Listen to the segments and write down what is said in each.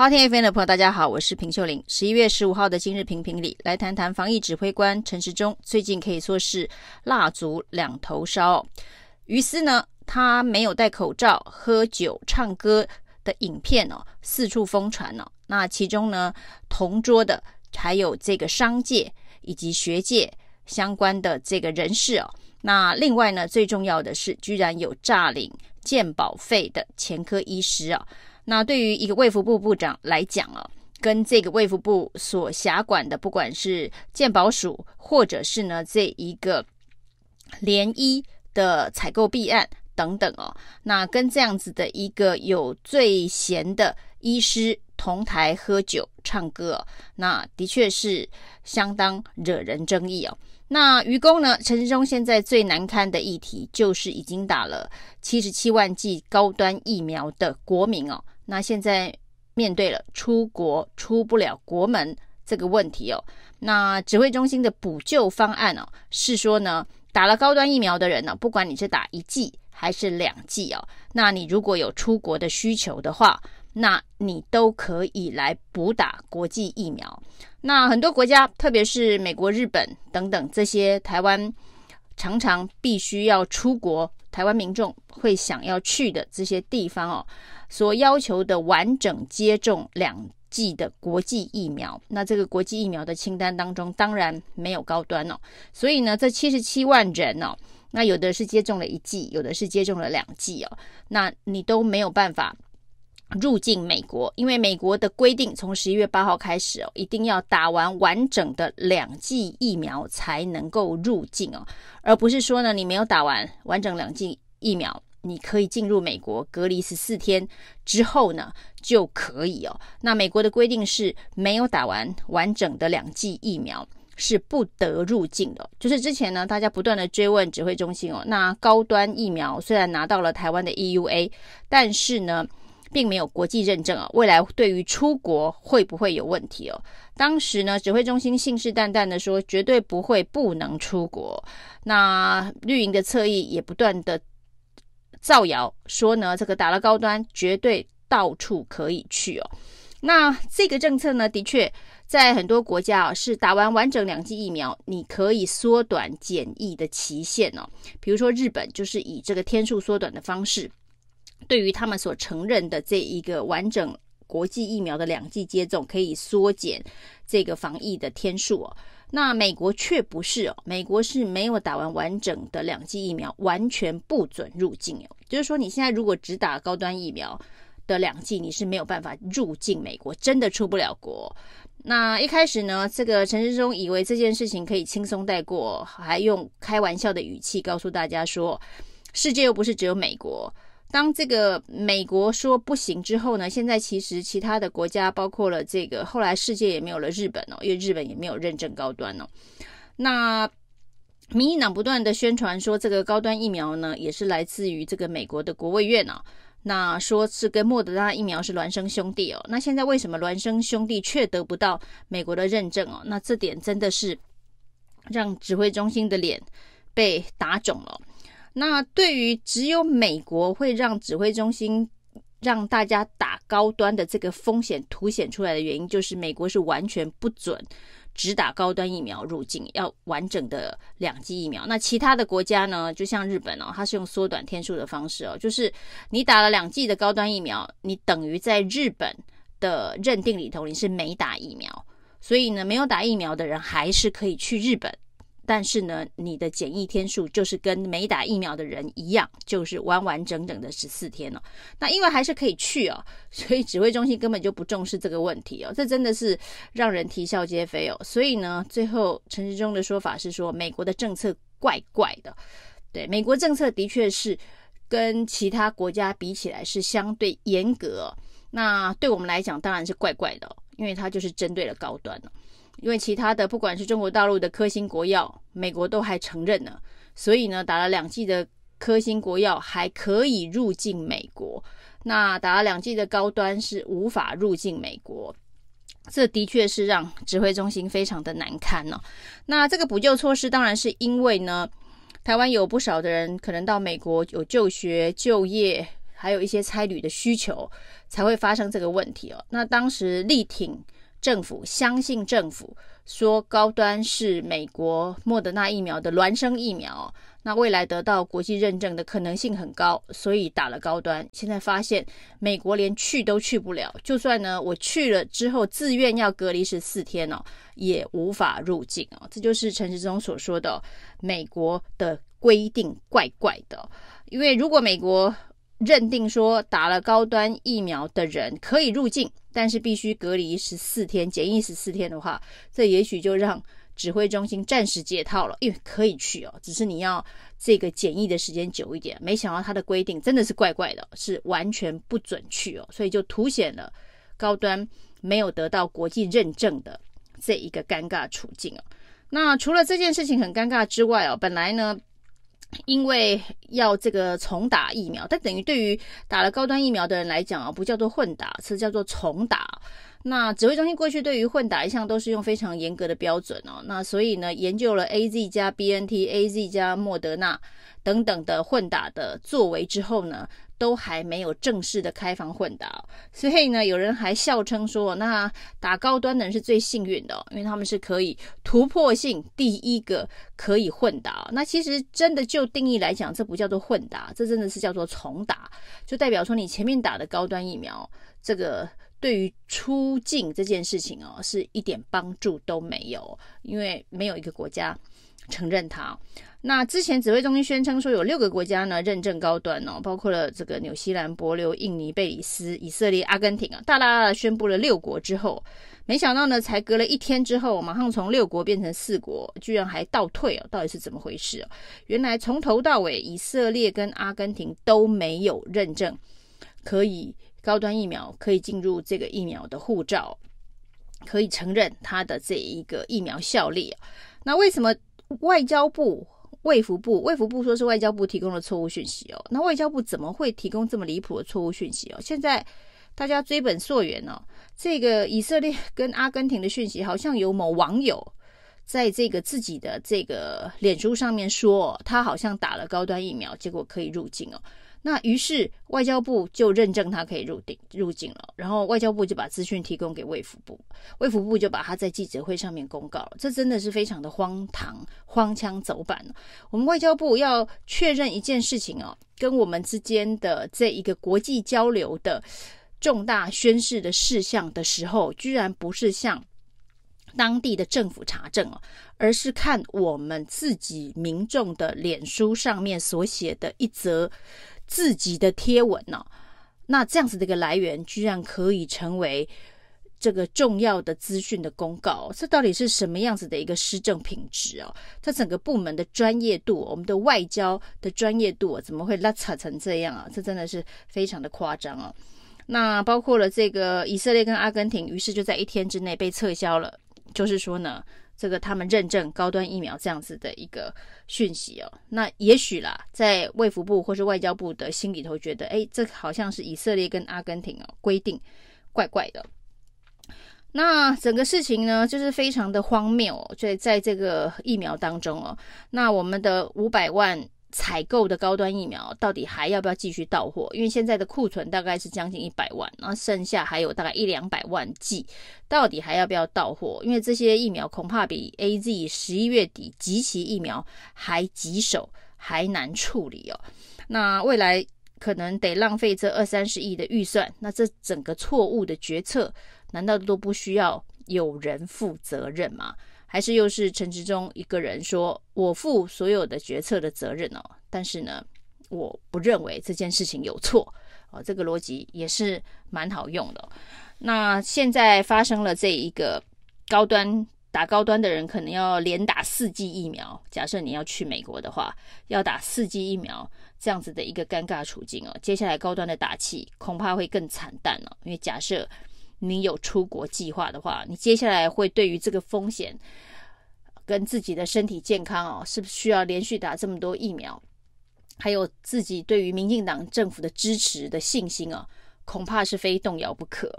好天 FM 的朋友，大家好，我是平秀玲。十一月十五号的今日评评里，来谈谈防疫指挥官陈时中最近可以说是蜡烛两头烧。于是呢，他没有戴口罩喝酒唱歌的影片哦，四处疯传哦。那其中呢，同桌的还有这个商界以及学界相关的这个人士哦。那另外呢，最重要的是，居然有诈领健保费的前科医师啊。那对于一个卫福部部长来讲啊，跟这个卫福部所辖管的，不管是健保署，或者是呢这一个联医的采购弊案等等哦，那跟这样子的一个有罪嫌的医师同台喝酒唱歌哦，那的确是相当惹人争议哦。那愚公呢，陈时中现在最难堪的议题就是已经打了七十七万剂高端疫苗的国民哦。那现在面对了出国出不了国门这个问题哦，那指挥中心的补救方案哦，是说呢，打了高端疫苗的人呢，不管你是打一剂还是两剂哦，那你如果有出国的需求的话，那你都可以来补打国际疫苗。那很多国家，特别是美国、日本等等这些台湾常常必须要出国，台湾民众会想要去的这些地方哦。所要求的完整接种两剂的国际疫苗，那这个国际疫苗的清单当中当然没有高端哦，所以呢，这七十七万人哦，那有的是接种了一剂，有的是接种了两剂哦，那你都没有办法入境美国，因为美国的规定从十一月八号开始哦，一定要打完完整的两剂疫苗才能够入境哦，而不是说呢，你没有打完完整两剂疫苗。你可以进入美国隔离十四天之后呢，就可以哦。那美国的规定是没有打完完整的两剂疫苗是不得入境的。就是之前呢，大家不断的追问指挥中心哦，那高端疫苗虽然拿到了台湾的 EUA，但是呢，并没有国际认证啊。未来对于出国会不会有问题哦？当时呢，指挥中心信誓旦旦的说绝对不会不能出国。那绿营的侧翼也不断的。造谣说呢，这个打了高端，绝对到处可以去哦。那这个政策呢，的确在很多国家啊，是打完完整两剂疫苗，你可以缩短检疫的期限哦。比如说日本，就是以这个天数缩短的方式，对于他们所承认的这一个完整国际疫苗的两剂接种，可以缩减这个防疫的天数哦。那美国却不是哦，美国是没有打完完整的两剂疫苗，完全不准入境哦。就是说，你现在如果只打高端疫苗的两剂，你是没有办法入境美国，真的出不了国。那一开始呢，这个陈世忠以为这件事情可以轻松带过，还用开玩笑的语气告诉大家说，世界又不是只有美国。当这个美国说不行之后呢，现在其实其他的国家，包括了这个后来世界也没有了日本哦，因为日本也没有认证高端哦。那民进党不断的宣传说，这个高端疫苗呢，也是来自于这个美国的国卫院哦。那说是跟莫德纳疫苗是孪生兄弟哦。那现在为什么孪生兄弟却得不到美国的认证哦？那这点真的是让指挥中心的脸被打肿了。那对于只有美国会让指挥中心让大家打高端的这个风险凸显出来的原因，就是美国是完全不准只打高端疫苗入境，要完整的两剂疫苗。那其他的国家呢，就像日本哦，它是用缩短天数的方式哦，就是你打了两剂的高端疫苗，你等于在日本的认定里头你是没打疫苗，所以呢，没有打疫苗的人还是可以去日本。但是呢，你的检疫天数就是跟没打疫苗的人一样，就是完完整整的十四天了。那因为还是可以去哦，所以指挥中心根本就不重视这个问题哦，这真的是让人啼笑皆非哦。所以呢，最后陈时中的说法是说，美国的政策怪怪的。对，美国政策的确是跟其他国家比起来是相对严格。那对我们来讲当然是怪怪的，因为它就是针对了高端了。因为其他的不管是中国大陆的科兴国药，美国都还承认呢，所以呢，打了两剂的科兴国药还可以入境美国，那打了两剂的高端是无法入境美国，这的确是让指挥中心非常的难堪呢、哦。那这个补救措施当然是因为呢，台湾有不少的人可能到美国有就学、就业，还有一些差旅的需求，才会发生这个问题哦。那当时力挺政府，相信政府说高端是美国莫德纳疫苗的孪生疫苗，那未来得到国际认证的可能性很高，所以打了高端。现在发现美国连去都去不了，就算呢我去了之后自愿要隔离十四天哦，也无法入境哦。这就是陈时中所说的美国的规定怪怪的，因为如果美国认定说打了高端疫苗的人可以入境。但是必须隔离十四天，检疫十四天的话，这也许就让指挥中心暂时解套了，因为可以去哦，只是你要这个检疫的时间久一点。没想到他的规定真的是怪怪的，是完全不准去哦，所以就凸显了高端没有得到国际认证的这一个尴尬处境哦。那除了这件事情很尴尬之外哦，本来呢。因为要这个重打疫苗，但等于对于打了高端疫苗的人来讲啊，不叫做混打，是叫做重打。那指挥中心过去对于混打一向都是用非常严格的标准哦。那所以呢，研究了 AZ 加 BNT，AZ 加莫德纳等等的混打的作为之后呢。都还没有正式的开放混打，所以呢，有人还笑称说，那打高端的人是最幸运的，因为他们是可以突破性第一个可以混打。那其实真的就定义来讲，这不叫做混打，这真的是叫做重打，就代表说你前面打的高端疫苗，这个对于出境这件事情哦，是一点帮助都没有，因为没有一个国家承认它。那之前指挥中心宣称说有六个国家呢认证高端哦，包括了这个纽西兰、帛琉、印尼、贝里斯、以色列、阿根廷啊，大大的宣布了六国之后，没想到呢，才隔了一天之后，马上从六国变成四国，居然还倒退哦，到底是怎么回事？原来从头到尾，以色列跟阿根廷都没有认证可以高端疫苗可以进入这个疫苗的护照，可以承认它的这一个疫苗效力。那为什么外交部？卫福部，卫福部说是外交部提供了错误讯息哦。那外交部怎么会提供这么离谱的错误讯息哦？现在大家追本溯源哦，这个以色列跟阿根廷的讯息，好像有某网友在这个自己的这个脸书上面说，他好像打了高端疫苗，结果可以入境哦。那于是外交部就认证他可以入境入境了，然后外交部就把资讯提供给卫福部，卫福部就把他在记者会上面公告了，这真的是非常的荒唐、荒腔走板。我们外交部要确认一件事情哦，跟我们之间的这一个国际交流的重大宣示的事项的时候，居然不是向当地的政府查证哦，而是看我们自己民众的脸书上面所写的一则。自己的贴文呢、哦？那这样子的一个来源，居然可以成为这个重要的资讯的公告，这到底是什么样子的一个施政品质哦？它整个部门的专业度，我们的外交的专业度，怎么会拉扯成这样啊？这真的是非常的夸张啊！那包括了这个以色列跟阿根廷，于是就在一天之内被撤销了，就是说呢。这个他们认证高端疫苗这样子的一个讯息哦，那也许啦，在卫福部或是外交部的心里头觉得，哎，这好像是以色列跟阿根廷哦规定怪怪的。那整个事情呢，就是非常的荒谬哦，在在这个疫苗当中哦，那我们的五百万。采购的高端疫苗到底还要不要继续到货？因为现在的库存大概是将近一百万，然后剩下还有大概一两百万剂，到底还要不要到货？因为这些疫苗恐怕比 AZ 十一月底及其疫苗还棘手，还难处理哦。那未来可能得浪费这二三十亿的预算，那这整个错误的决策，难道都不需要有人负责任吗？还是又是陈时中一个人说，我负所有的决策的责任哦，但是呢，我不认为这件事情有错哦，这个逻辑也是蛮好用的。那现在发生了这一个高端打高端的人可能要连打四剂疫苗，假设你要去美国的话，要打四剂疫苗这样子的一个尴尬处境哦，接下来高端的打气恐怕会更惨淡哦，因为假设。你有出国计划的话，你接下来会对于这个风险跟自己的身体健康哦，是不是需要连续打这么多疫苗？还有自己对于民进党政府的支持的信心哦，恐怕是非动摇不可。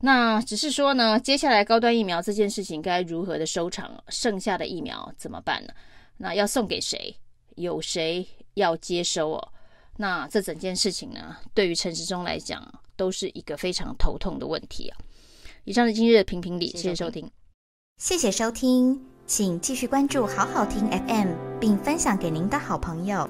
那只是说呢，接下来高端疫苗这件事情该如何的收场？剩下的疫苗怎么办呢？那要送给谁？有谁要接收哦？那这整件事情呢，对于陈时中来讲，都是一个非常头痛的问题啊。以上是今日的评评理，谢谢收听，谢谢收听，请继续关注好好听 FM，并分享给您的好朋友。